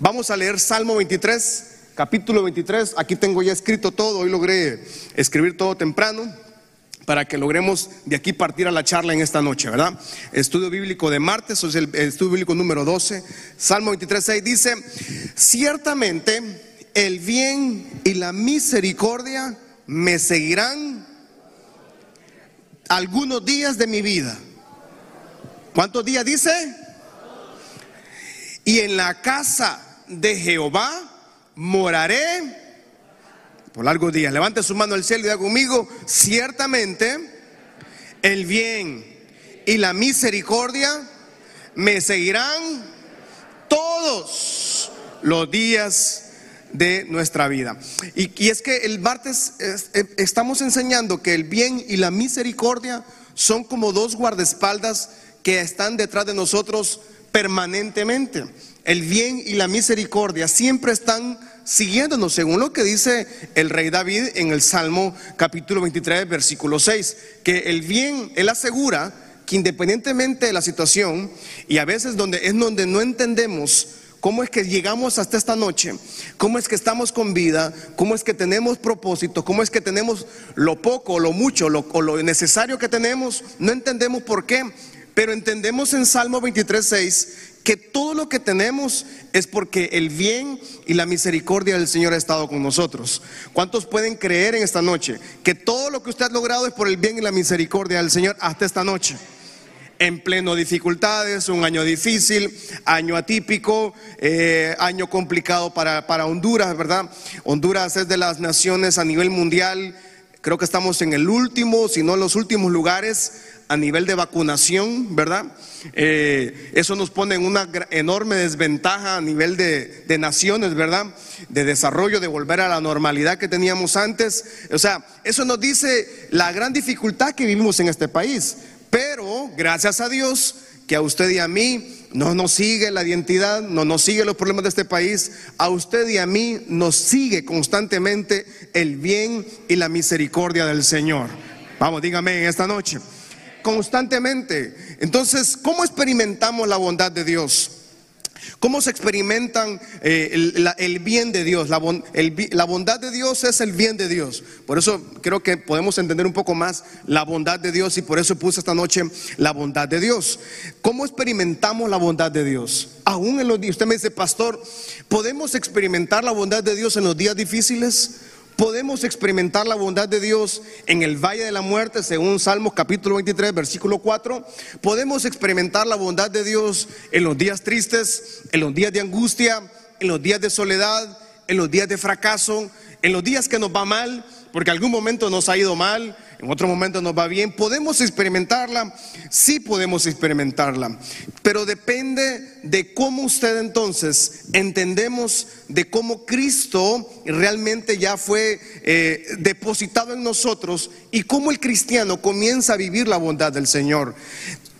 Vamos a leer Salmo 23, capítulo 23. Aquí tengo ya escrito todo, hoy logré escribir todo temprano para que logremos de aquí partir a la charla en esta noche, ¿verdad? Estudio bíblico de martes, es el estudio bíblico número 12, Salmo 23, 6 dice, ciertamente el bien y la misericordia me seguirán algunos días de mi vida. ¿Cuántos días dice? Y en la casa de Jehová moraré por largos días. Levante su mano al cielo y diga conmigo, ciertamente el bien y la misericordia me seguirán todos los días de nuestra vida. Y, es que el martes eh, estamos enseñando que el bien y la misericordia son como dos guardaespaldas que están detrás de nosotros permanentemente. El bien y la misericordia siempre están siguiéndonos, según lo que dice el rey David en el Salmo capítulo 23, versículo 6, que el bien, él asegura que independientemente de la situación, y a veces donde es donde no entendemos cómo es que llegamos hasta esta noche, cómo es que estamos con vida, cómo es que tenemos propósito, cómo es que tenemos lo poco, lo mucho, lo, o lo necesario que tenemos, no entendemos por qué, pero entendemos en Salmo 23, 6 que todo lo que tenemos es porque el bien y la misericordia del Señor ha estado con nosotros. ¿Cuántos pueden creer en esta noche que todo lo que usted ha logrado es por el bien y la misericordia del Señor hasta esta noche? En pleno dificultades, un año difícil, año atípico, eh, año complicado para, para Honduras, ¿verdad? Honduras es de las naciones a nivel mundial, creo que estamos en el último, si no en los últimos lugares a nivel de vacunación, ¿verdad? Eh, eso nos pone en una enorme desventaja a nivel de, naciones, ¿verdad? De desarrollo, de volver a la normalidad que teníamos antes. O sea, eso nos dice la gran dificultad que vivimos en este país. Pero, gracias a Dios, que a usted y a mí no nos sigue la identidad, no nos sigue los problemas de este país, a usted y a mí nos sigue constantemente el bien y la misericordia del Señor. Vamos, dígame en esta noche constantemente. Entonces, ¿cómo experimentamos la bondad de Dios? ¿Cómo se experimentan eh, el, bien de Dios? La, la, bondad de Dios es el bien de Dios. Por eso creo que podemos entender un poco más la bondad de Dios y por eso puse esta noche la bondad de Dios. ¿Cómo experimentamos la bondad de Dios? Aún en los días, usted me dice, pastor, ¿podemos experimentar la bondad de Dios en los días difíciles? Podemos experimentar la bondad de Dios en el valle de la muerte, según Salmos capítulo 23, versículo 4. Podemos experimentar la bondad de Dios en los días tristes, en los días de angustia, en los días de soledad, en los días de fracaso, en los días que nos va mal, porque algún momento nos ha ido mal, en otro momento nos va bien. ¿Podemos experimentarla? Sí podemos experimentarla, pero depende de cómo usted entonces entendemos de cómo Cristo realmente ya fue eh, depositado en nosotros y cómo el cristiano comienza a vivir la bondad del Señor.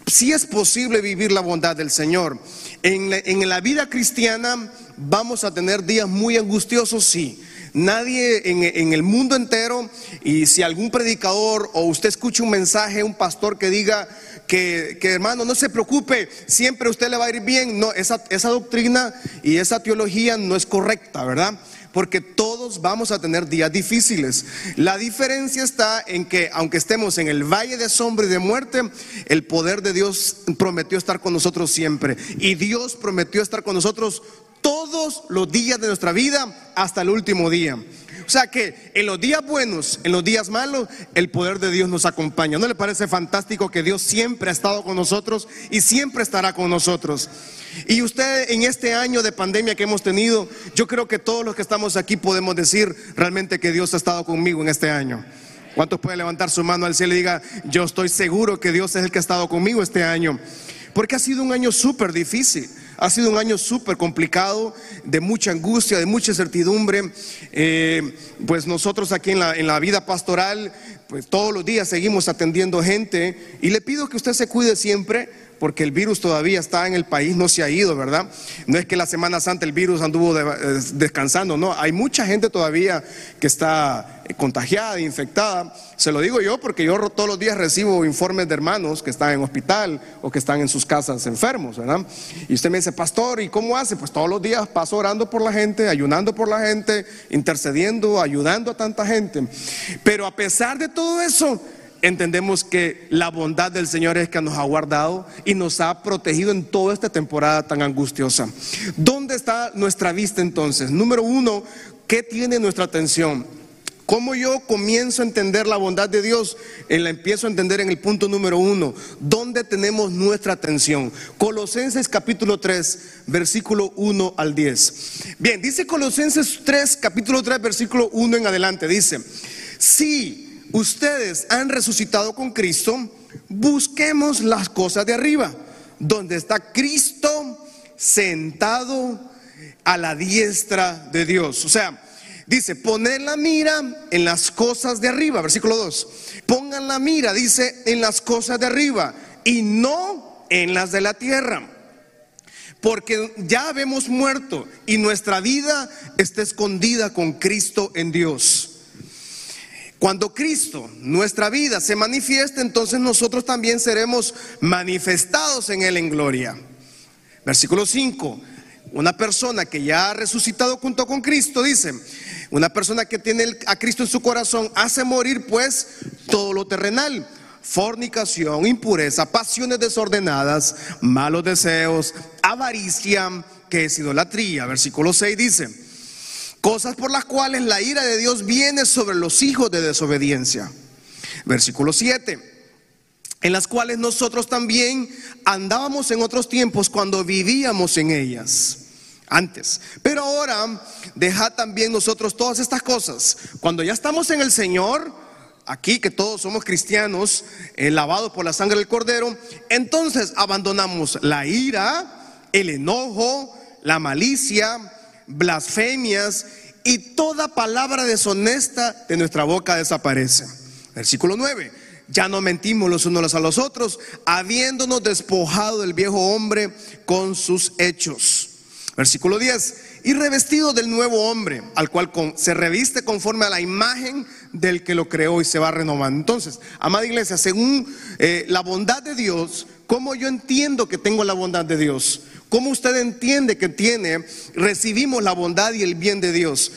Si es posible vivir la bondad del Señor. En en la vida cristiana vamos a tener días muy angustiosos, sí Nadie en, el mundo entero, y si algún predicador o usted escucha un mensaje, un pastor que diga que, hermano, no se preocupe, siempre usted le va a ir bien, no, esa, esa doctrina y esa teología no es correcta, ¿verdad? porque todos vamos a tener días difíciles. La diferencia está en que aunque estemos en el valle de sombra y de muerte, el poder de Dios prometió estar con nosotros siempre. Y Dios prometió estar con nosotros todos los días de nuestra vida hasta el último día. O sea que en los días buenos, en los días malos, el poder de Dios nos acompaña. ¿No le parece fantástico que Dios siempre ha estado con nosotros y siempre estará con nosotros? Y usted en este año de pandemia que hemos tenido, yo creo que todos los que estamos aquí podemos decir realmente que Dios ha estado conmigo en este año. ¿Cuántos pueden levantar su mano al cielo y diga, yo estoy seguro que Dios es el que ha estado conmigo este año? Porque ha sido un año súper difícil. Ha sido un año súper complicado, de mucha angustia, de mucha incertidumbre. Eh, pues nosotros aquí en la, en la vida pastoral, pues todos los días seguimos atendiendo gente y le pido que usted se cuide siempre porque el virus todavía está en el país, no se ha ido, ¿verdad? No es que la Semana Santa el virus anduvo eh, descansando, no, hay mucha gente todavía que está contagiada, infectada. Se lo digo yo porque yo todos los días recibo informes de hermanos que están en hospital o que están en sus casas enfermos, ¿verdad? Y usted me dice, pastor, ¿y cómo hace? Pues todos los días paso orando por la gente, ayunando por la gente, intercediendo, ayudando a tanta gente. Pero a pesar de todo eso, entendemos que la bondad del Señor es que nos ha guardado y nos ha protegido en toda esta temporada tan angustiosa. ¿Dónde está nuestra vista entonces? Número uno, ¿qué tiene nuestra atención? ¿Cómo yo comienzo a entender la bondad de Dios? La empiezo a entender en el punto número uno. ¿Dónde tenemos nuestra atención? Colosenses capítulo 3, versículo 1 al 10. Bien, dice Colosenses 3, capítulo 3, versículo 1 en adelante. Dice, sí ustedes han resucitado con Cristo, busquemos las cosas de arriba, donde está Cristo sentado a la diestra de Dios. O sea, dice, poner la mira en las cosas de arriba, versículo 2. Pongan la mira, dice, en las cosas de arriba y no en las de la tierra. Porque ya habemos muerto y nuestra vida está escondida con Cristo en Dios. Cuando Cristo, nuestra vida, se manifieste, entonces nosotros también seremos manifestados en Él en gloria. Versículo 5. Una persona que ya ha resucitado junto con Cristo, dice, una persona que tiene a Cristo en su corazón hace morir pues todo lo terrenal, fornicación, impureza, pasiones desordenadas, malos deseos, avaricia, que es idolatría. Versículo 6 dice, cosas por las cuales la ira de Dios viene sobre los hijos de desobediencia. Versículo 7 en las cuales nosotros también andábamos en otros tiempos cuando vivíamos en ellas. Antes. Pero ahora, deja también nosotros todas estas cosas. Cuando ya estamos en el Señor, aquí que todos somos cristianos, eh, lavados por la sangre del Cordero, entonces abandonamos la ira, el enojo, la malicia, blasfemias y toda palabra deshonesta de nuestra boca desaparece. Versículo 9. Ya no mentimos los unos a los otros, habiéndonos despojado del viejo hombre con sus hechos. Versículo 10. Y revestido del nuevo hombre, al cual se reviste conforme a la imagen del que lo creó y se va renovando. Entonces, amada iglesia, según eh, la bondad de Dios, ¿cómo yo entiendo que tengo la bondad de Dios? ¿Cómo usted entiende que tiene, recibimos la bondad y el bien de Dios?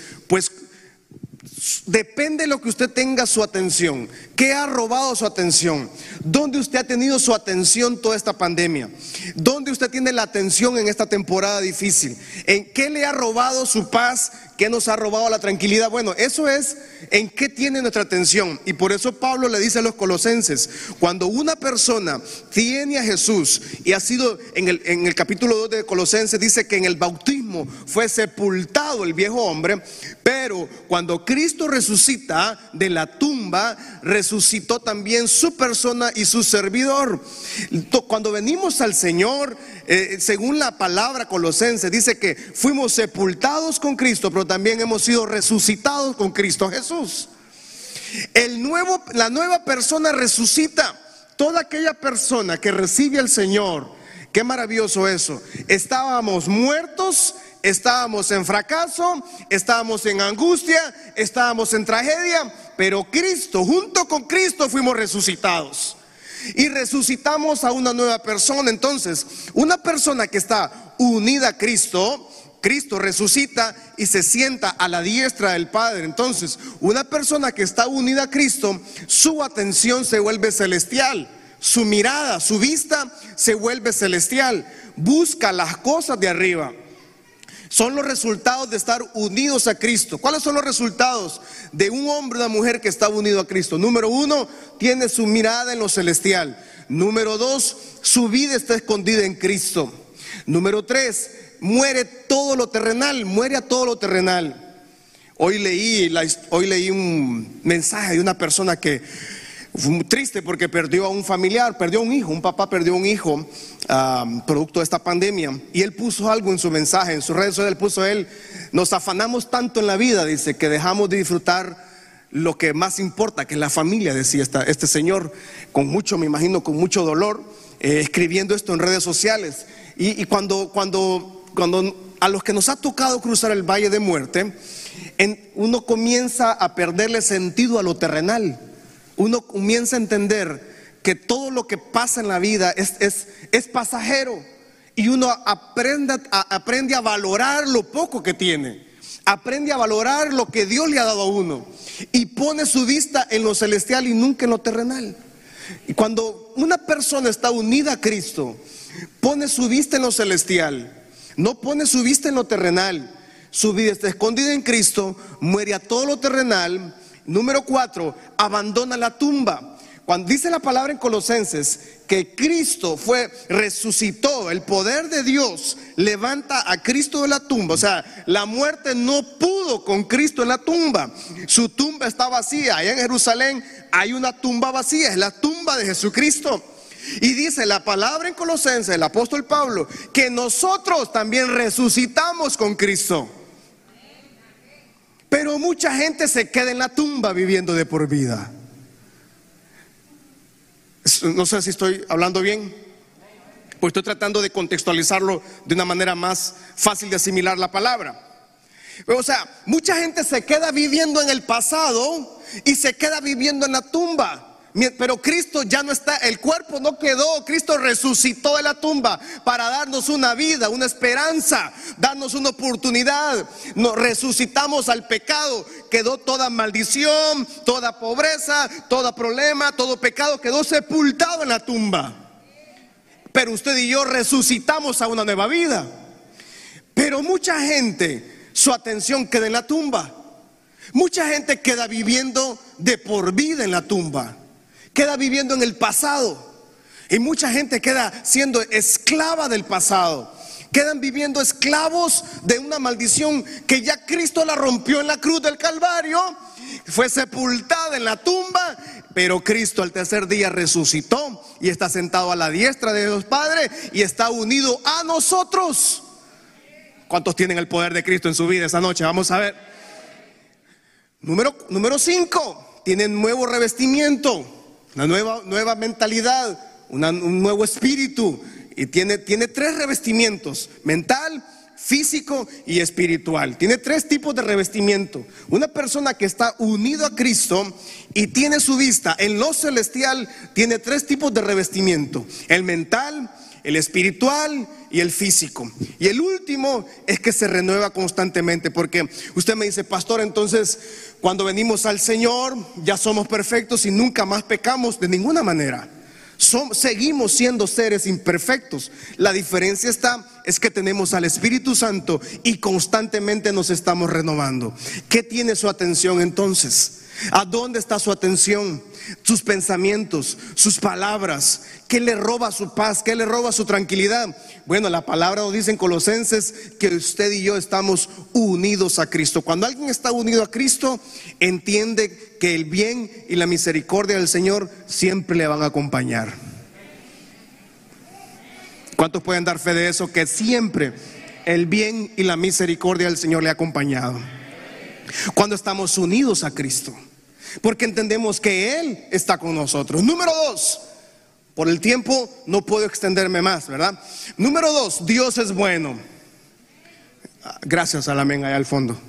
Depende de lo que usted tenga su atención. ¿Qué ha robado su atención? ¿Dónde usted ha tenido su atención toda esta pandemia? ¿Dónde usted tiene la atención en esta temporada difícil? ¿En qué le ha robado su paz ¿Qué nos ha robado la tranquilidad? Bueno, eso es en qué tiene nuestra atención. Y por eso Pablo le dice a los colosenses, cuando una persona tiene a Jesús y ha sido, en el, capítulo 2 de Colosenses dice que en el bautismo fue sepultado el viejo hombre, pero cuando Cristo resucita de la tumba, resucitó también su persona y su servidor. Cuando venimos al Señor, eh, según la palabra colosense, dice que fuimos sepultados con Cristo, pero también hemos sido resucitados con Cristo Jesús. El nuevo, la nueva persona resucita. Toda aquella persona que recibe al Señor, qué maravilloso eso. Estábamos muertos, estábamos en fracaso, estábamos en angustia, estábamos en tragedia, pero Cristo, junto con Cristo fuimos resucitados y resucitamos a una nueva persona. Entonces, una persona que está unida a Cristo, Cristo resucita y se sienta a la diestra del Padre. Entonces, una persona que está unida a Cristo, su atención se vuelve celestial, su mirada, su vista se vuelve celestial, busca las cosas de arriba. Son los resultados de estar unidos a Cristo. ¿Cuáles son los resultados de un hombre o una mujer que está unido a Cristo? Número uno, tiene su mirada en lo celestial. Número dos, su vida está escondida en Cristo. Número tres, muere todo lo terrenal, muere a todo lo terrenal. Hoy leí, hoy leí un mensaje de una persona que fue muy triste porque perdió a un familiar, perdió a un hijo, un papá perdió a un hijo producto de esta pandemia. Y él puso algo en su mensaje, en sus redes sociales puso él, nos afanamos tanto en la vida, dice, que dejamos de disfrutar lo que más importa, que es la familia, decía este señor, con mucho, me imagino, con mucho dolor, eh, escribiendo esto en redes sociales. Y, cuando, cuando, cuando a los que nos ha tocado cruzar el valle de muerte, uno comienza a perderle sentido a lo terrenal. Uno comienza a entender que todo lo que pasa en la vida es, es, pasajero. Y uno aprende aprende a valorar lo poco que tiene. Aprende a valorar lo que Dios le ha dado a uno. Y pone su vista en lo celestial y nunca en lo terrenal. Y cuando una persona está unida a Cristo, pone su vista en lo celestial, no pone su vista en lo terrenal, su vida está escondida en Cristo, muere a todo lo terrenal. Número cuatro, abandona la tumba. Cuando dice la palabra en Colosenses que Cristo fue, resucitó, el poder de Dios levanta a Cristo de la tumba. O sea, la muerte no pudo con Cristo en la tumba. Su tumba está vacía. Allá en Jerusalén hay una tumba vacía, es la tumba de Jesucristo. Y dice la palabra en Colosenses, el apóstol Pablo, que nosotros también resucitamos con Cristo. Pero mucha gente se queda en la tumba viviendo de por vida. No sé si estoy hablando bien. Pues estoy tratando de contextualizarlo de una manera más fácil de asimilar la palabra. O sea, mucha gente se queda viviendo en el pasado y se queda viviendo en la tumba. Pero Cristo ya no está, el cuerpo no quedó, Cristo resucitó de la tumba para darnos una vida, una esperanza, darnos una oportunidad. Nos resucitamos al pecado, quedó toda maldición, toda pobreza, todo problema, todo pecado quedó sepultado en la tumba. Pero usted y yo resucitamos a una nueva vida. Pero mucha gente, su atención queda en la tumba. Mucha gente queda viviendo de por vida en la tumba queda viviendo en el pasado. Y mucha gente queda siendo esclava del pasado. Quedan viviendo esclavos de una maldición que ya Cristo la rompió en la cruz del Calvario. Fue sepultada en la tumba, pero Cristo al tercer día resucitó y está sentado a la diestra de Dios Padre y está unido a nosotros. ¿Cuántos tienen el poder de Cristo en su vida esa noche? Vamos a ver. Número, número cinco, tienen nuevo revestimiento una nueva, nueva mentalidad, un nuevo espíritu. Y tiene, tiene tres revestimientos, mental, físico y espiritual. Tiene tres tipos de revestimiento. Una persona que está unido a Cristo y tiene su vista en lo celestial, tiene tres tipos de revestimiento. El mental, el espiritual y el físico. Y el último es que se renueva constantemente, porque usted me dice, pastor, entonces cuando venimos al Señor ya somos perfectos y nunca más pecamos de ninguna manera. seguimos siendo seres imperfectos. La diferencia está es que tenemos al Espíritu Santo y constantemente nos estamos renovando. ¿Qué tiene su atención entonces? ¿A dónde está su atención? Sus pensamientos, sus palabras. ¿Qué le roba su paz? ¿Qué le roba su tranquilidad? Bueno, la palabra nos dice en Colosenses que usted y yo estamos unidos a Cristo. Cuando alguien está unido a Cristo, entiende que el bien y la misericordia del Señor siempre le van a acompañar. ¿Cuántos pueden dar fe de eso? Que siempre el bien y la misericordia del Señor le ha acompañado. Cuando estamos unidos a Cristo porque entendemos que Él está con nosotros. Número dos, por el tiempo no puedo extenderme más, ¿verdad? Número dos, Dios es bueno. Gracias al amén allá al fondo.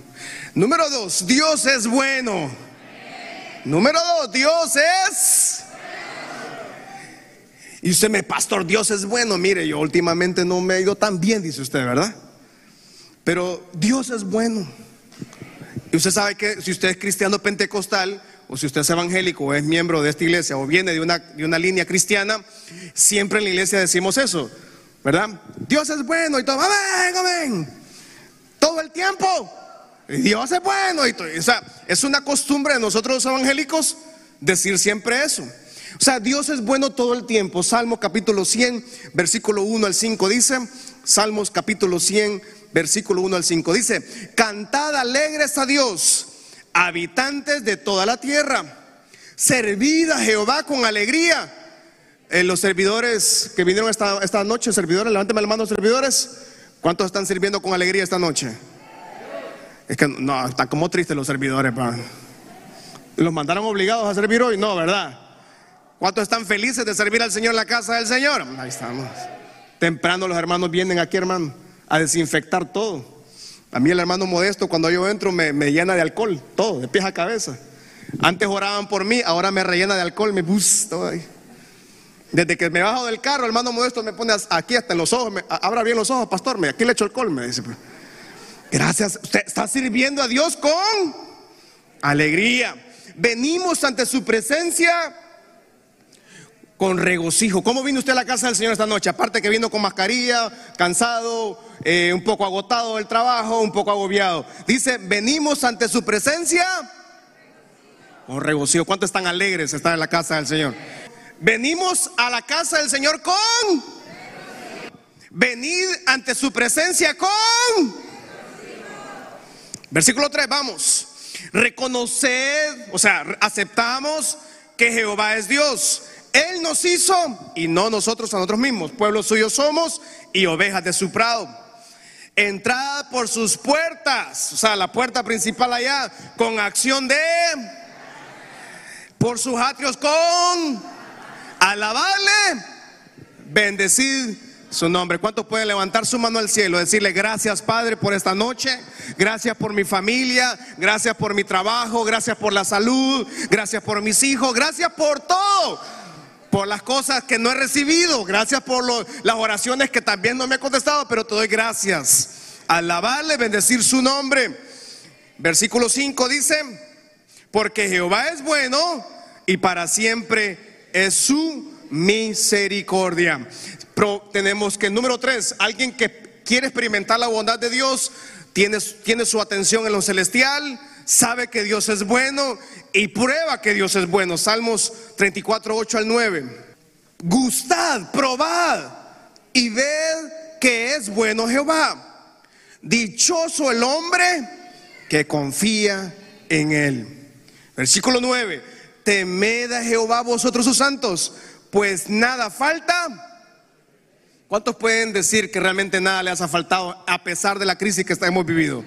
Número dos, Dios es bueno. Número dos, Dios es... Y usted me, pastor, Dios es bueno. Mire, yo últimamente no me he ido tan bien, dice usted, ¿verdad? Pero Dios es bueno. Y usted sabe que si usted es cristiano pentecostal, o si usted es evangélico o es miembro de esta iglesia o viene de una, de una línea cristiana, siempre en la iglesia decimos eso, ¿verdad? Dios es bueno y todo, amén, amén. Todo el tiempo. Dios es bueno. Y todo, o sea, es una costumbre de nosotros los evangélicos decir siempre eso. O sea, Dios es bueno todo el tiempo. Salmo capítulo 100, versículo 1 al 5 dice, Salmos capítulo 100, versículo 1 al 5 dice, cantad alegres a Dios habitantes de toda la tierra, servid a Jehová con alegría. Eh, los servidores que vinieron esta, esta noche, servidores, levánteme la mano, servidores. ¿Cuántos están sirviendo con alegría esta noche? Es que no, están como tristes los servidores. ¿Los mandaron obligados a servir hoy? No, ¿verdad? ¿Cuántos están felices de servir al Señor en la casa del Señor? Ahí estamos. Temprano los hermanos vienen aquí, hermano, a desinfectar todo. A mí el hermano modesto cuando yo entro me, llena de alcohol, todo, de pies a cabeza. Antes oraban por mí, ahora me rellena de alcohol, me gusta. Desde que me bajo del carro, el hermano modesto me pone aquí hasta en los ojos, me, abra bien los ojos, pastor, me, aquí le echo alcohol, me dice. Pues. Gracias, usted está sirviendo a Dios con alegría. Venimos ante su presencia con regocijo. ¿Cómo vino usted a la casa del Señor esta noche? Aparte que vino con mascarilla, cansado, eh, un poco agotado del trabajo, un poco agobiado. Dice, venimos ante su presencia con regocijo. ¿Cuántos están alegres estar en la casa del Señor? Venimos a la casa del Señor con... Venid ante su presencia con... Versículo 3, vamos. Reconoced, o sea, aceptamos que Jehová es Dios él nos hizo y no nosotros a nosotros mismos. Pueblo suyo somos y ovejas de su prado. Entrada por sus puertas, o sea, la puerta principal allá, con acción de... Por sus atrios con... Alabarle, bendecid su nombre. ¿Cuántos pueden levantar su mano al cielo? Decirle gracias Padre por esta noche, gracias por mi familia, gracias por mi trabajo, gracias por la salud, gracias por mis hijos, gracias por todo por las cosas que no he recibido, gracias por las oraciones que también no me he contestado, pero te doy gracias. Alabarle, bendecir su nombre. Versículo 5 dice, porque Jehová es bueno y para siempre es su misericordia. Pero tenemos que, número 3, alguien que quiere experimentar la bondad de Dios, tiene, tiene su atención en lo celestial, sabe que Dios es bueno y prueba que Dios es bueno. Salmos 34, 8 al 9. Gustad, probad y ved que es bueno Jehová. Dichoso el hombre que confía en él. Versículo 9. Temed a Jehová vosotros sus santos, pues nada falta. ¿Cuántos pueden decir que realmente nada les ha faltado a pesar de la crisis que hemos vivido?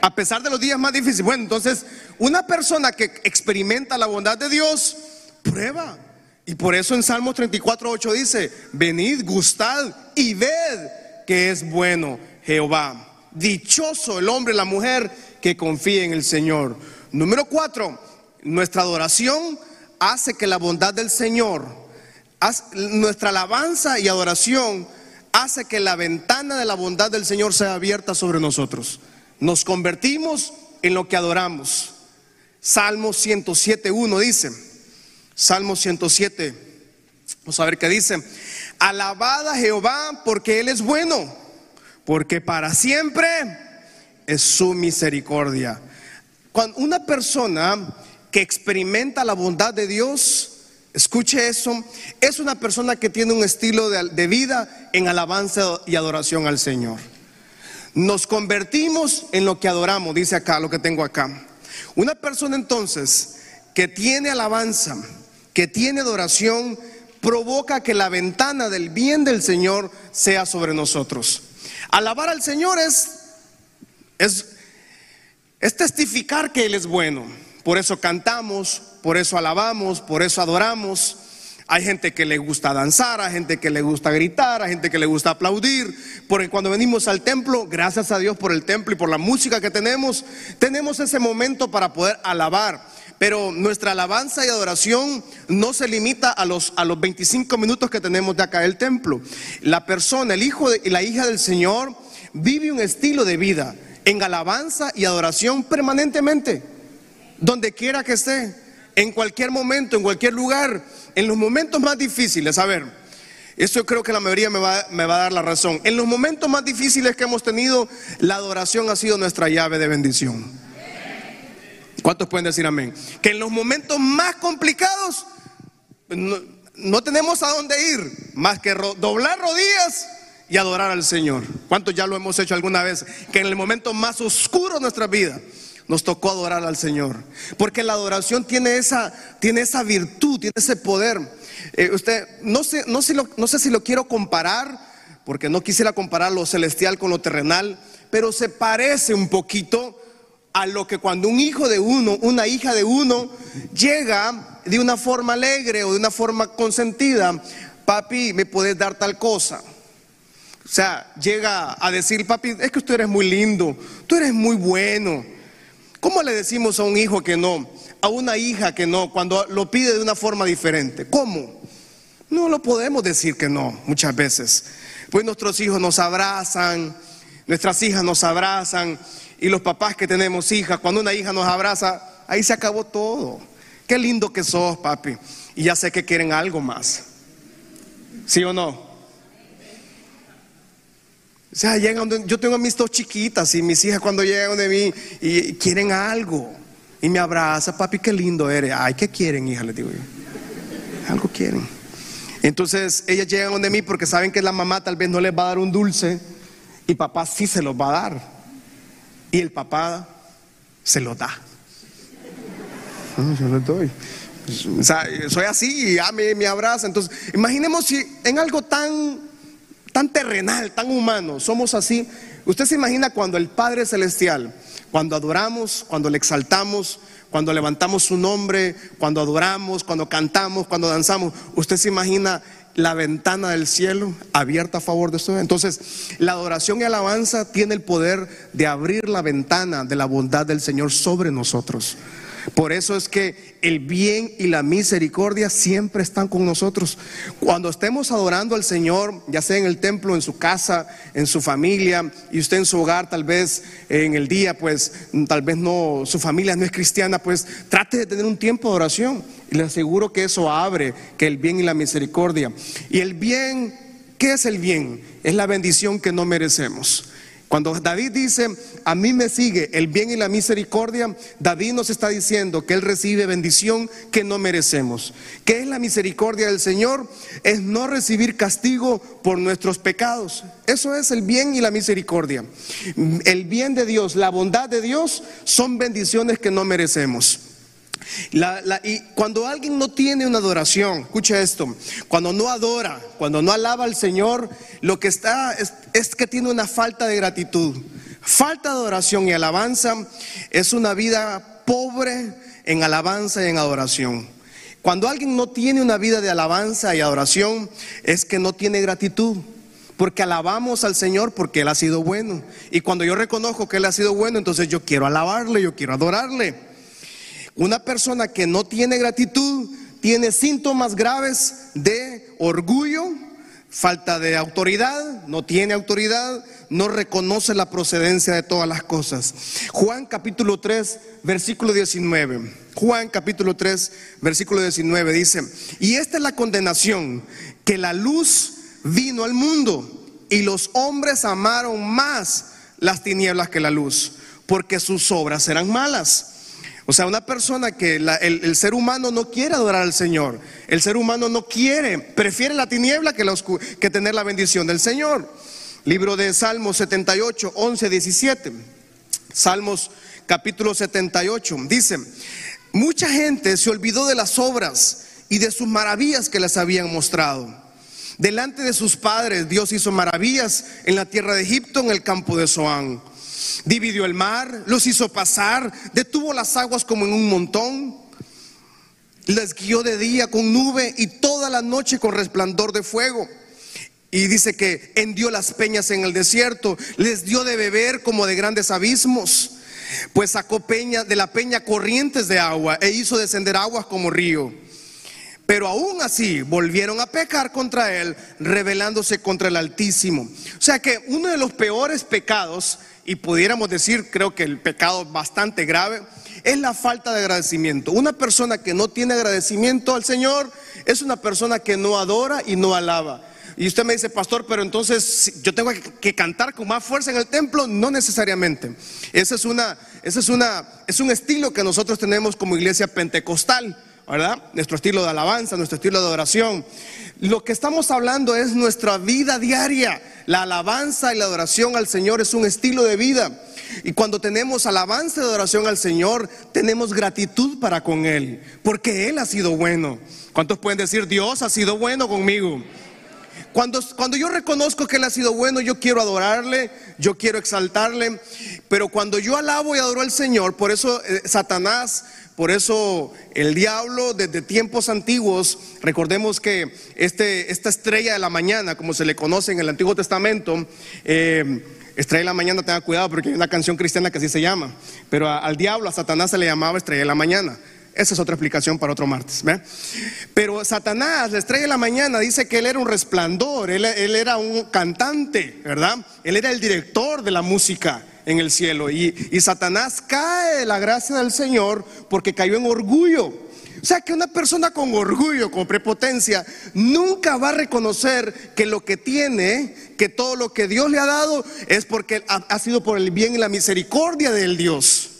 A pesar de los días más difíciles. Bueno, entonces, una persona que experimenta la bondad de Dios, prueba. Y por eso en Salmos 34, 8 dice, venid, gustad y ved que es bueno Jehová. Dichoso el hombre, la mujer que confía en el Señor. Número 4, nuestra adoración hace que la bondad del Señor, nuestra alabanza y adoración hace que la ventana de la bondad del Señor sea abierta sobre nosotros. Nos convertimos en lo que adoramos. Salmo 107.1 dice, Salmo 107, vamos a ver qué dice, alabada Jehová porque Él es bueno, porque para siempre es su misericordia. Cuando una persona que experimenta la bondad de Dios, escuche eso, es una persona que tiene un estilo de vida en alabanza y adoración al Señor. Nos convertimos en lo que adoramos, dice acá, lo que tengo acá. Una persona entonces que tiene alabanza, que tiene adoración, provoca que la ventana del bien del Señor sea sobre nosotros. Alabar al Señor es, es, es testificar que Él es bueno. Por eso cantamos, por eso alabamos, por eso adoramos. Hay gente que le gusta danzar, hay gente que le gusta gritar, hay gente que le gusta aplaudir. Porque cuando venimos al templo, gracias a Dios por el templo y por la música que tenemos, tenemos ese momento para poder alabar. Pero nuestra alabanza y adoración no se limita a los, a los 25 minutos que tenemos de acá del templo. La persona, el hijo y la hija del Señor, vive un estilo de vida en alabanza y adoración permanentemente, donde quiera que esté, en cualquier momento, en cualquier lugar en los momentos más difíciles, a ver, eso creo que la mayoría me va, a dar la razón. En los momentos más difíciles que hemos tenido, la adoración ha sido nuestra llave de bendición. ¿Cuántos pueden decir amén? Que en los momentos más complicados no, no tenemos a dónde ir más que doblar rodillas y adorar al Señor. ¿Cuántos ya lo hemos hecho alguna vez? Que en el momento más oscuro de nuestra vida nos tocó adorar al Señor. Porque la adoración tiene esa, tiene esa virtud, tiene ese poder. Eh, usted, no sé, no, sé no sé si lo quiero comparar, porque no quisiera comparar lo celestial con lo terrenal, pero se parece un poquito a lo que cuando un hijo de uno, una hija de uno, llega de una forma alegre o de una forma consentida, papi, me puedes dar tal cosa. O sea, llega a decir, papi, es que tú eres muy lindo, tú eres muy bueno. ¿Cómo le decimos a un hijo que no? A una hija que no, cuando lo pide de una forma diferente. ¿Cómo? No lo podemos decir que no muchas veces. Pues nuestros hijos nos abrazan, nuestras hijas nos abrazan y los papás que tenemos hijas, cuando una hija nos abraza, ahí se acabó todo. Qué lindo que sos, papi. Y ya sé que quieren algo más. ¿Sí o no? O sea, llegan yo tengo a mis dos chiquitas y mis hijas cuando llegan de mí y quieren algo. Y me abraza, papi, qué lindo eres. Ay, ¿qué quieren, hija? Les digo yo. Algo quieren. Entonces ellas llegan donde mí porque saben que la mamá tal vez no les va a dar un dulce y papá sí se los va a dar. Y el papá se los da. yo no doy. O sea, soy así y ya me, me abraza. Entonces, imaginemos si en algo tan, tan terrenal, tan humano, somos así. Usted se imagina cuando el Padre Celestial, cuando adoramos, cuando le exaltamos, cuando levantamos su nombre, cuando adoramos, cuando cantamos, cuando danzamos, usted se imagina la ventana del cielo abierta a favor de usted. Entonces, la adoración y alabanza tiene el poder de abrir la ventana de la bondad del Señor sobre nosotros. Por eso es que el bien y la misericordia siempre están con nosotros. Cuando estemos adorando al Señor, ya sea en el templo, en su casa, en su familia, y usted en su hogar, tal vez en el día, pues tal vez no, su familia no es cristiana, pues trate de tener un tiempo de oración. Y le aseguro que eso abre, que el bien y la misericordia. Y el bien, ¿qué es el bien? Es la bendición que no merecemos. Cuando David dice, a mí me sigue el bien y la misericordia, David nos está diciendo que Él recibe bendición que no merecemos. ¿Qué es la misericordia del Señor? Es no recibir castigo por nuestros pecados. Eso es el bien y la misericordia. El bien de Dios, la bondad de Dios son bendiciones que no merecemos y cuando alguien no tiene una adoración, escucha esto, cuando no adora, cuando no alaba al Señor, lo que está es, que tiene una falta de gratitud. Falta de adoración y alabanza es una vida pobre en alabanza y en adoración. Cuando alguien no tiene una vida de alabanza y adoración, es que no tiene gratitud. Porque alabamos al Señor porque Él ha sido bueno. Y cuando yo reconozco que Él ha sido bueno, entonces yo quiero alabarle, yo quiero adorarle. Una persona que no tiene gratitud tiene síntomas graves de orgullo, falta de autoridad, no tiene autoridad, no reconoce la procedencia de todas las cosas. Juan capítulo 3, versículo 19. Juan capítulo 3, versículo 19 dice, y esta es la condenación, que la luz vino al mundo y los hombres amaron más las tinieblas que la luz, porque sus obras eran malas. O sea, una persona que el, ser humano no quiere adorar al Señor, el ser humano no quiere, prefiere la tiniebla que, la que tener la bendición del Señor. Libro de Salmos 78, 11, 17. Salmos capítulo 78. Dice, mucha gente se olvidó de las obras y de sus maravillas que les habían mostrado. Delante de sus padres Dios hizo maravillas en la tierra de Egipto, en el campo de Zoán. Dividió el mar, los hizo pasar, detuvo las aguas como en un montón. Les guió de día con nube y toda la noche con resplandor de fuego. Y dice que hendió las peñas en el desierto, les dio de beber como de grandes abismos, pues sacó peña de la peña corrientes de agua e hizo descender aguas como río. Pero aún así volvieron a pecar contra él, rebelándose contra el Altísimo. O sea que uno de los peores pecados y pudiéramos decir, creo que el pecado bastante grave, es la falta de agradecimiento. Una persona que no tiene agradecimiento al Señor es una persona que no adora y no alaba. Y usted me dice, pastor, pero entonces yo tengo que cantar con más fuerza en el templo, no necesariamente. Esa es una, esa es una, es un estilo que nosotros tenemos como iglesia pentecostal. ¿Verdad? Nuestro estilo de alabanza, nuestro estilo de adoración. Lo que estamos hablando es nuestra vida diaria. La alabanza y la adoración al Señor es un estilo de vida. Y cuando tenemos alabanza y adoración al Señor, tenemos gratitud para con Él, porque Él ha sido bueno. ¿Cuántos pueden decir, Dios ha sido bueno conmigo? Cuando, cuando yo reconozco que Él ha sido bueno, yo quiero adorarle, yo quiero exaltarle, pero cuando yo alabo y adoro al Señor, por eso eh, Satanás, por eso el diablo desde tiempos antiguos, recordemos que este, esta estrella de la mañana, como se le conoce en el Antiguo Testamento, eh, estrella de la mañana, tenga cuidado porque hay una canción cristiana que así se llama, pero al diablo, a Satanás se le llamaba estrella de la mañana. Esa es otra explicación para otro martes. Pero Satanás, la estrella de la mañana, dice que él era un resplandor, él, era un cantante, ¿verdad? Él era el director de la música en el cielo. Y, y Satanás cae de la gracia del Señor porque cayó en orgullo. O sea que una persona con orgullo, con prepotencia, nunca va a reconocer que lo que tiene, que todo lo que Dios le ha dado, es porque ha, ha sido por el bien y la misericordia del Dios.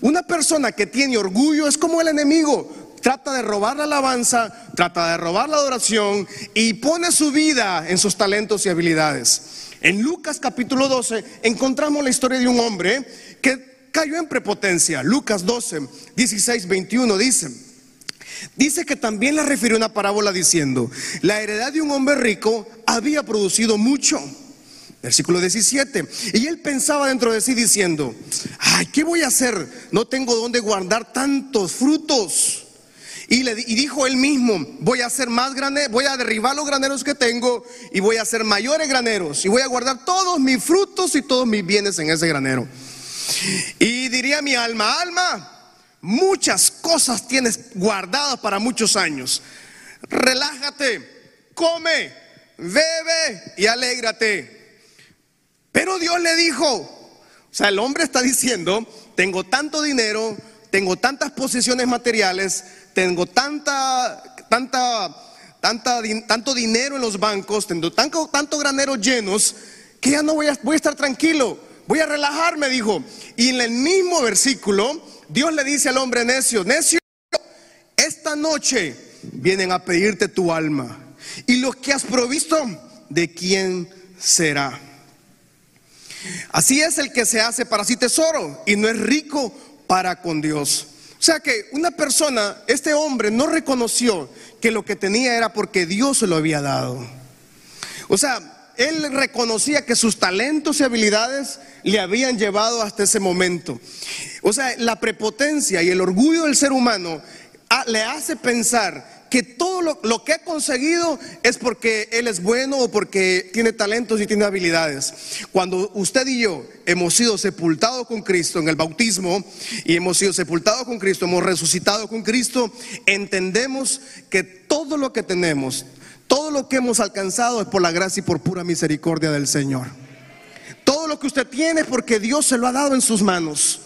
Una persona que tiene orgullo es como el enemigo. Trata de robar la alabanza, trata de robar la adoración y pone su vida en sus talentos y habilidades. En Lucas capítulo 12 encontramos la historia de un hombre que cayó en prepotencia. Lucas 12, 16, 21 dice. Dice que también le refirió una parábola diciendo, la heredad de un hombre rico había producido mucho. Versículo 17. Y él pensaba dentro de sí diciendo, ay, ¿qué voy a hacer? No tengo dónde guardar tantos frutos. Y, le, dijo él mismo, voy a hacer más graneros, voy a derribar los graneros que tengo y voy a hacer mayores graneros y voy a guardar todos mis frutos y todos mis bienes en ese granero. Y diría mi alma, alma, muchas cosas tienes guardadas para muchos años. Relájate, come, bebe y alégrate. Pero Dios le dijo, o sea, el hombre está diciendo, tengo tanto dinero, tengo tantas posesiones materiales, tengo tanta, tanta, tanta, tanto dinero en los bancos, tengo tanto, tanto graneros llenos, que ya no voy a, voy a estar tranquilo, voy a relajarme, dijo. Y en el mismo versículo, Dios le dice al hombre necio, necio, esta noche vienen a pedirte tu alma. Y lo que has provisto, ¿de quién será? Así es el que se hace para sí tesoro y no es rico para con Dios. O sea que una persona, este hombre no reconoció que lo que tenía era porque Dios se lo había dado. O sea, él reconocía que sus talentos y habilidades le habían llevado hasta ese momento. O sea, la prepotencia y el orgullo del ser humano ah, le hace pensar que todo lo, que ha conseguido es porque Él es bueno o porque tiene talentos y tiene habilidades. Cuando usted y yo hemos sido sepultados con Cristo en el bautismo y hemos sido sepultados con Cristo, hemos resucitado con Cristo, entendemos que todo lo que tenemos, todo lo que hemos alcanzado es por la gracia y por pura misericordia del Señor. Todo lo que usted tiene es porque Dios se lo ha dado en sus manos.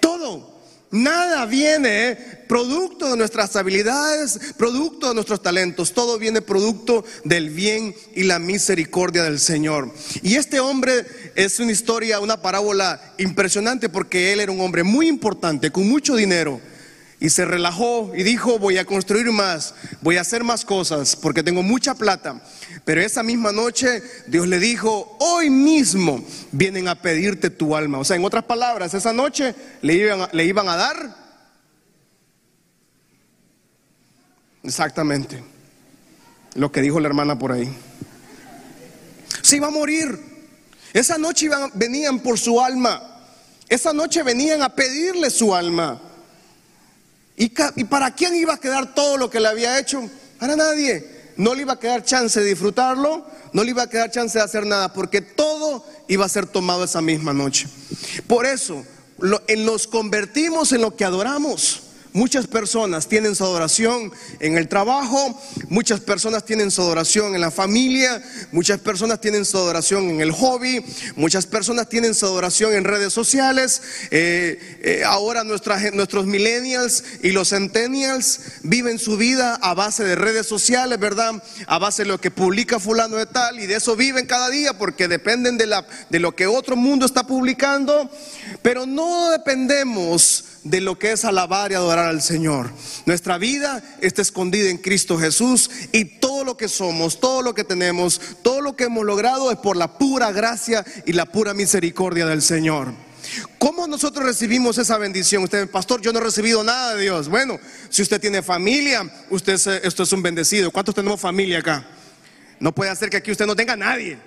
Todo. Nada viene producto de nuestras habilidades, producto de nuestros talentos. Todo viene producto del bien y la misericordia del Señor. Y este hombre es una historia, una parábola impresionante porque él era un hombre muy importante, con mucho dinero y se relajó y dijo, voy a construir más, voy a hacer más cosas porque tengo mucha plata. Pero esa misma noche Dios le dijo, hoy mismo vienen a pedirte tu alma. O sea, en otras palabras, esa noche le iban a, le iban a dar. Exactamente. Lo que dijo la hermana por ahí. Se iba a morir. Esa noche iban, venían por su alma. Esa noche venían a pedirle su alma. ¿Y, para quién iba a quedar todo lo que le había hecho? Para nadie. No le iba a quedar chance de disfrutarlo, no le iba a quedar chance de hacer nada, porque todo iba a ser tomado esa misma noche. Por eso, nos convertimos en lo que adoramos. Muchas personas tienen su adoración en el trabajo, muchas personas tienen su adoración en la familia, muchas personas tienen su adoración en el hobby, muchas personas tienen su adoración en redes sociales. Eh, eh, ahora nuestros millennials y los centennials viven su vida a base de redes sociales, ¿verdad? A base de lo que publica fulano de tal y de eso viven cada día porque dependen de, la, de lo que otro mundo está publicando, pero no dependemos de lo que es alabar y adorar al Señor. Nuestra vida está escondida en Cristo Jesús y todo lo que somos, todo lo que tenemos, todo lo que hemos logrado es por la pura gracia y la pura misericordia del Señor. ¿Cómo nosotros recibimos esa bendición? Usted, pastor, yo no he recibido nada de Dios. Bueno, si usted tiene familia, usted esto es un bendecido. ¿Cuántos tenemos familia acá? No puede hacer que aquí usted no tenga nadie.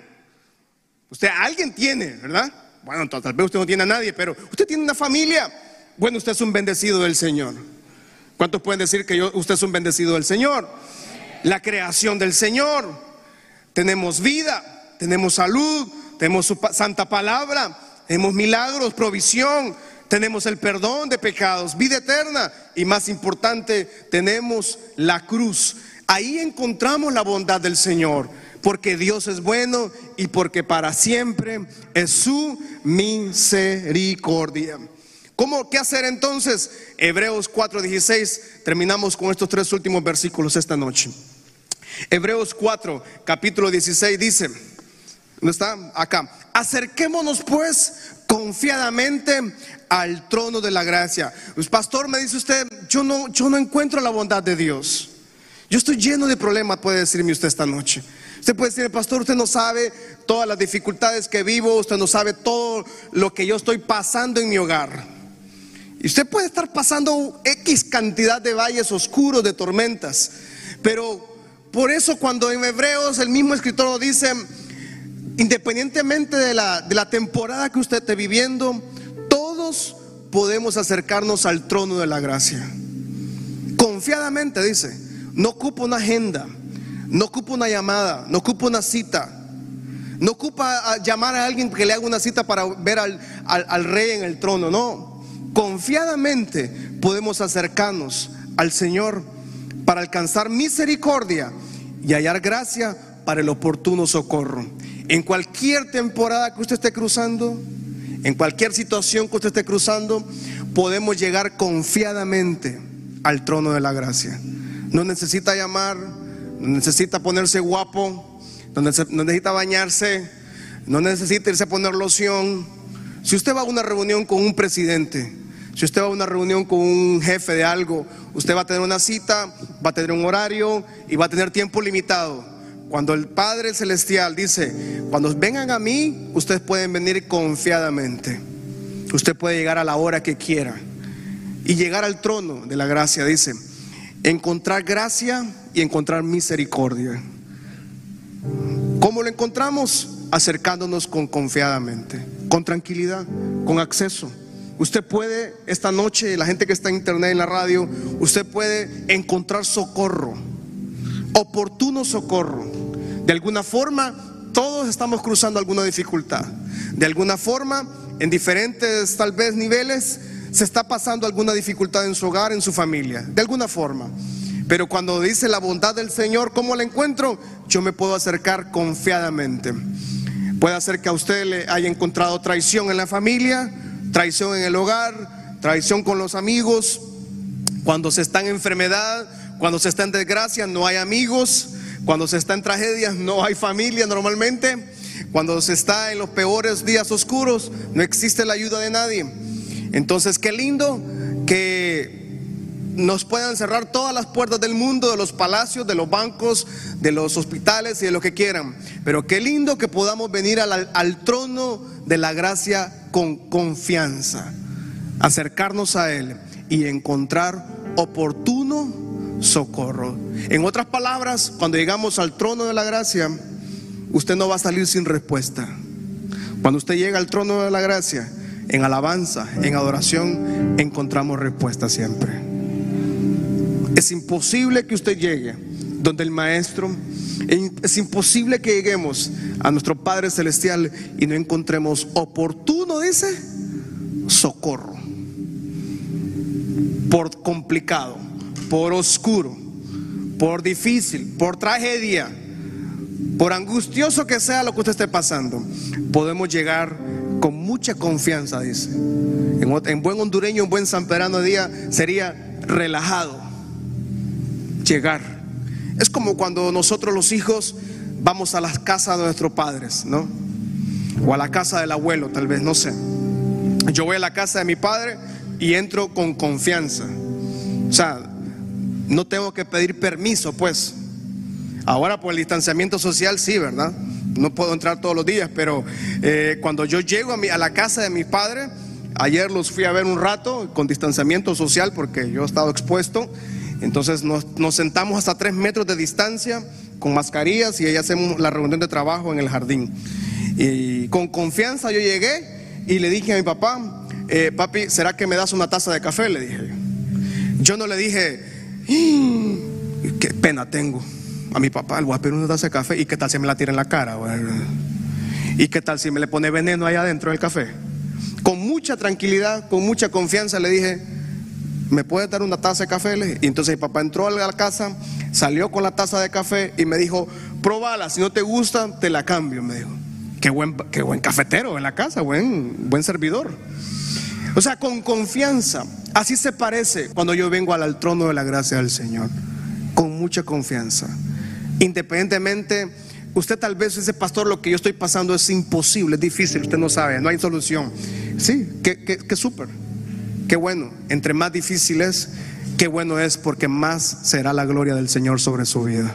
Usted alguien tiene, ¿verdad? Bueno, tal vez usted no tiene a nadie, pero usted tiene una familia. Bueno, usted es un bendecido del Señor. ¿Cuántos pueden decir que yo, usted es un bendecido del Señor? La creación del Señor. Tenemos vida, tenemos salud, tenemos su santa palabra, tenemos milagros, provisión, tenemos el perdón de pecados, vida eterna y más importante, tenemos la cruz. Ahí encontramos la bondad del Señor, porque Dios es bueno y porque para siempre es su misericordia. ¿Cómo qué hacer entonces? Hebreos 4:16. Terminamos con estos tres últimos versículos esta noche. Hebreos 4, capítulo 16 dice, ¿dónde está? Acá. Acerquémonos pues confiadamente al trono de la gracia. Pues, pastor, me dice usted, yo no, yo no encuentro la bondad de Dios. Yo estoy lleno de problemas, puede decirme usted esta noche. Usted puede decir, pastor, usted no sabe todas las dificultades que vivo, usted no sabe todo lo que yo estoy pasando en mi hogar. Y usted puede estar pasando X cantidad de valles oscuros, de tormentas. Pero por eso cuando en Hebreos el mismo escritor dice, independientemente de la, de la temporada que usted esté viviendo, podemos acercarnos al trono de la gracia. Confiadamente dice, no ocupa una agenda, no ocupa una llamada, no ocupa una cita. No ocupa llamar a alguien que le haga una cita para ver al, al rey en el trono, no. Confiadamente podemos acercarnos al Señor para alcanzar misericordia y hallar gracia para el oportuno socorro. En cualquier temporada que usted esté cruzando, en cualquier situación que usted esté cruzando, podemos llegar confiadamente al trono de la gracia. No necesita llamar, no necesita ponerse guapo, no necesita bañarse, no necesita irse a poner loción. Si usted va a una reunión con un presidente, si usted va a una reunión con un jefe de algo, usted va a tener una cita, va a tener un horario y va a tener tiempo limitado. Cuando el Padre Celestial dice, cuando vengan a mí, ustedes pueden venir confiadamente. Usted puede llegar a la hora que quiera y llegar al trono de la gracia, dice, encontrar gracia y encontrar misericordia. ¿Cómo lo encontramos? Acercándonos con confiadamente, con tranquilidad, con acceso. Usted puede, esta noche, la gente que está en internet, en la radio, usted puede encontrar socorro oportuno socorro. De alguna forma, todos estamos cruzando alguna dificultad. De alguna forma, en diferentes tal vez niveles, se está pasando alguna dificultad en su hogar, en su familia. De alguna forma. Pero cuando dice la bondad del Señor, ¿cómo la encuentro? Yo me puedo acercar confiadamente. Puede ser que a usted le haya encontrado traición en la familia, traición en el hogar, traición con los amigos, cuando se está en enfermedad, cuando se está en desgracia no hay amigos. Cuando se está en tragedias no hay familia normalmente. Cuando se está en los peores días oscuros no existe la ayuda de nadie. Entonces qué lindo que nos puedan cerrar todas las puertas del mundo, de los palacios, de los bancos, de los hospitales y de lo que quieran. Pero qué lindo que podamos venir al, al trono de la gracia con confianza, acercarnos a Él y encontrar oportuno socorro. En otras palabras, cuando llegamos al trono de la gracia, usted no va a salir sin respuesta. Cuando usted llega al trono de la gracia, en alabanza, en adoración, encontramos respuesta siempre. Es imposible que usted llegue donde el Maestro, es imposible que lleguemos a nuestro Padre Celestial y no encontremos oportuno, dice, socorro. Por complicado por oscuro, por difícil, por tragedia, por angustioso que sea lo que usted esté pasando, podemos llegar con mucha confianza, dice. En, buen hondureño, un buen samperano día sería relajado. Llegar. Es como cuando nosotros los hijos vamos a la casa de nuestros padres, ¿no? O a la casa del abuelo, tal vez, no sé. Yo voy a la casa de mi padre y entro con confianza. O sea, no tengo que pedir permiso, pues. Ahora por el distanciamiento social sí, ¿verdad? No puedo entrar todos los días, pero eh, cuando yo llego a, mi, a la casa de mi padre, ayer los fui a ver un rato con distanciamiento social porque yo he estado expuesto, entonces nos, sentamos hasta tres metros de distancia con mascarillas y ahí hacemos la reunión de trabajo en el jardín. Y con confianza yo llegué y le dije a mi papá, eh, papi, ¿será que me das una taza de café? Le dije. Yo no le dije, "Mm, qué pena tengo. A mi papá le voy a pedir una taza de café y qué tal si me la tira en la cara. ¿Y qué tal si me le pone veneno ahí adentro del café? Con mucha tranquilidad, con mucha confianza le dije, ¿me puede dar una taza de café? Y entonces mi papá entró a la casa, salió con la taza de café y me dijo, probala, si no te gusta, te la cambio, me dijo. Qué buen, qué buen cafetero en la casa, buen, buen servidor. O sea, con confianza. Así se parece cuando yo vengo al, trono de la gracia del Señor. Con mucha confianza. Independientemente, usted tal vez dice, pastor, lo que yo estoy pasando es imposible, es difícil, usted no sabe, no hay solución. Sí, qué, qué, qué súper. Qué bueno. Entre más difícil es, qué bueno es porque más será la gloria del Señor sobre su vida.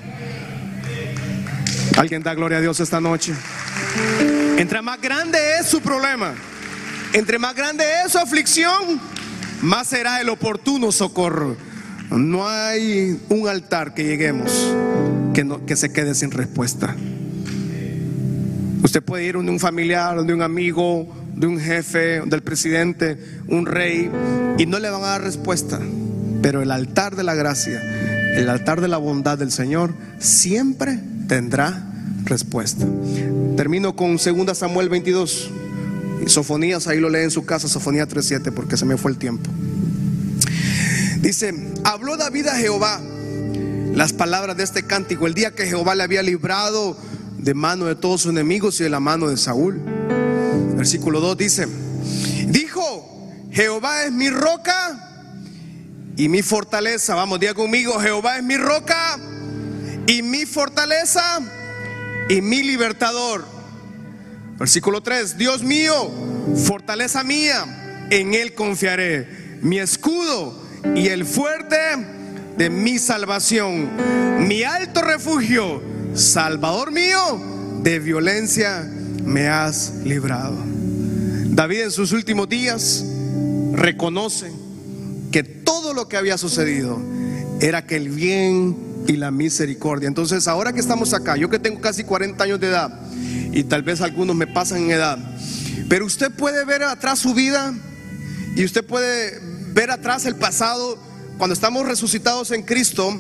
¿Alguien da gloria a Dios esta noche? Entre más grande es su problema, entre más grande es su aflicción, más será el oportuno socorro. No hay un altar que lleguemos que, no, que se quede sin respuesta. Usted puede ir donde un familiar, donde un amigo, de un jefe, del presidente, un rey, y no le van a dar respuesta. Pero el altar de la gracia, el altar de la bondad del Señor, siempre tendrá respuesta. Termino con 2 Samuel 22. Y Sofonías, ahí lo lee en su casa, Sofonía 3.7, porque se me fue el tiempo. Dice, habló David a Jehová las palabras de este cántico el día que Jehová le había librado de mano de todos sus enemigos y de la mano de Saúl. Versículo 2 dice, dijo, Jehová es mi roca y mi fortaleza. Vamos, diga conmigo, Jehová es mi roca y mi fortaleza y mi libertador. Versículo 3, Dios mío, fortaleza mía, en Él confiaré, mi escudo y el fuerte de mi salvación, mi alto refugio, Salvador mío, de violencia me has librado. David en sus últimos días reconoce que todo lo que había sucedido era que el bien y la misericordia. Entonces, ahora que estamos acá, yo que tengo casi 40 años de edad, y tal vez algunos me pasan en edad, pero usted puede ver atrás su vida y usted puede ver atrás el pasado cuando estamos resucitados en Cristo,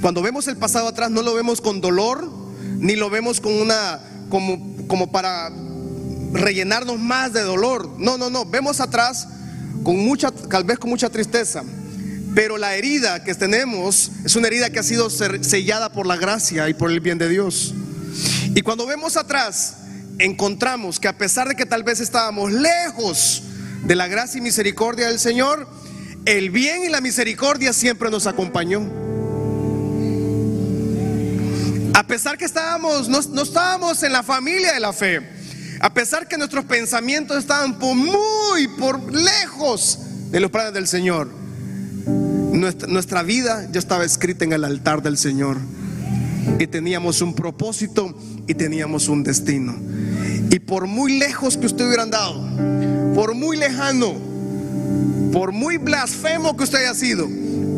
cuando vemos el pasado atrás no lo vemos con dolor, ni lo vemos con una como, como para rellenarnos más de dolor. No, no, no, vemos atrás con mucha, tal vez con mucha tristeza. Pero la herida que tenemos es una herida que ha sido sellada por la gracia y por el bien de Dios. Y cuando vemos atrás, encontramos que a pesar de que tal vez estábamos lejos de la gracia y misericordia del Señor, el bien y la misericordia siempre nos acompañó. A pesar que estábamos, no, no, estábamos en la familia de la fe, a pesar que nuestros pensamientos estaban por muy por lejos de los planes del Señor, nuestra, nuestra vida ya estaba escrita en el altar del Señor. Y teníamos un propósito y teníamos un destino. Y por muy lejos que usted hubiera andado, por muy lejano, por muy blasfemo que usted haya sido,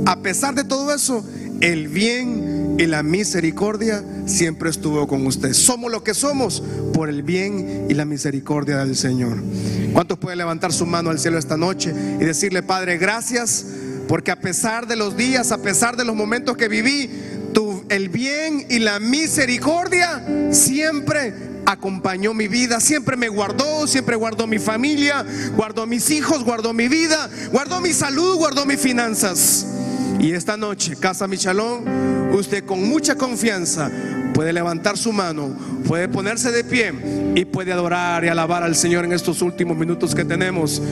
a pesar de todo eso, el bien y la misericordia siempre estuvo con usted. Somos lo que somos por el bien y la misericordia del Señor. ¿Cuántos pueden levantar su mano al cielo esta noche y decirle, Padre, gracias? Porque a pesar de los días, a pesar de los momentos que viví, el bien y la misericordia siempre acompañó mi vida, siempre me guardó, siempre guardó mi familia, guardó mis hijos, guardó mi vida, guardó mi salud, guardó mis finanzas. Y esta noche, Casa Michalón, usted con mucha confianza puede levantar su mano, puede ponerse de pie y puede adorar y alabar al Señor en estos últimos minutos que tenemos.